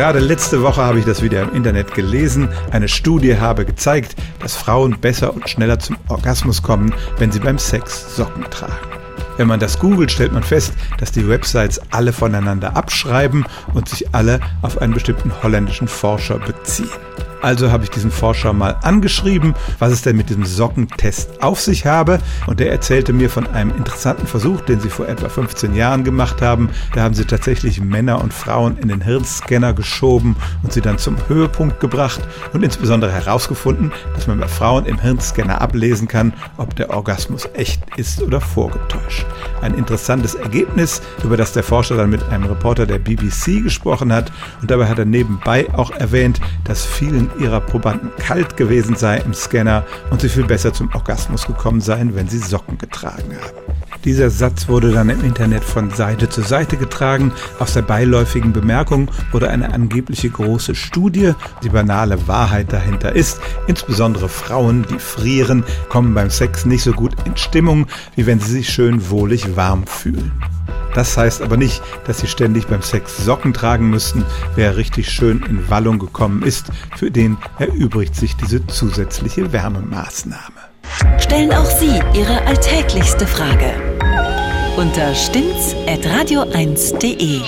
Gerade letzte Woche habe ich das wieder im Internet gelesen. Eine Studie habe gezeigt, dass Frauen besser und schneller zum Orgasmus kommen, wenn sie beim Sex Socken tragen. Wenn man das googelt, stellt man fest, dass die Websites alle voneinander abschreiben und sich alle auf einen bestimmten holländischen Forscher beziehen. Also habe ich diesen Forscher mal angeschrieben, was es denn mit diesem Sockentest auf sich habe. Und der erzählte mir von einem interessanten Versuch, den sie vor etwa 15 Jahren gemacht haben. Da haben sie tatsächlich Männer und Frauen in den Hirnscanner geschoben und sie dann zum Höhepunkt gebracht und insbesondere herausgefunden, dass man bei Frauen im Hirnscanner ablesen kann, ob der Orgasmus echt ist oder vorgetäuscht. Ein interessantes Ergebnis, über das der Forscher dann mit einem Reporter der BBC gesprochen hat. Und dabei hat er nebenbei auch erwähnt, dass vielen ihrer Probanden kalt gewesen sei im Scanner und sie viel besser zum Orgasmus gekommen seien, wenn sie Socken getragen haben. Dieser Satz wurde dann im Internet von Seite zu Seite getragen. Aus der beiläufigen Bemerkung wurde eine angebliche große Studie. Die banale Wahrheit dahinter ist, insbesondere Frauen, die frieren, kommen beim Sex nicht so gut in Stimmung, wie wenn sie sich schön wohlig warm fühlen. Das heißt aber nicht, dass Sie ständig beim Sex Socken tragen müssten. Wer richtig schön in Wallung gekommen ist, für den erübrigt sich diese zusätzliche Wärmemaßnahme. Stellen auch Sie Ihre alltäglichste Frage unter stimmtz.radio1.de.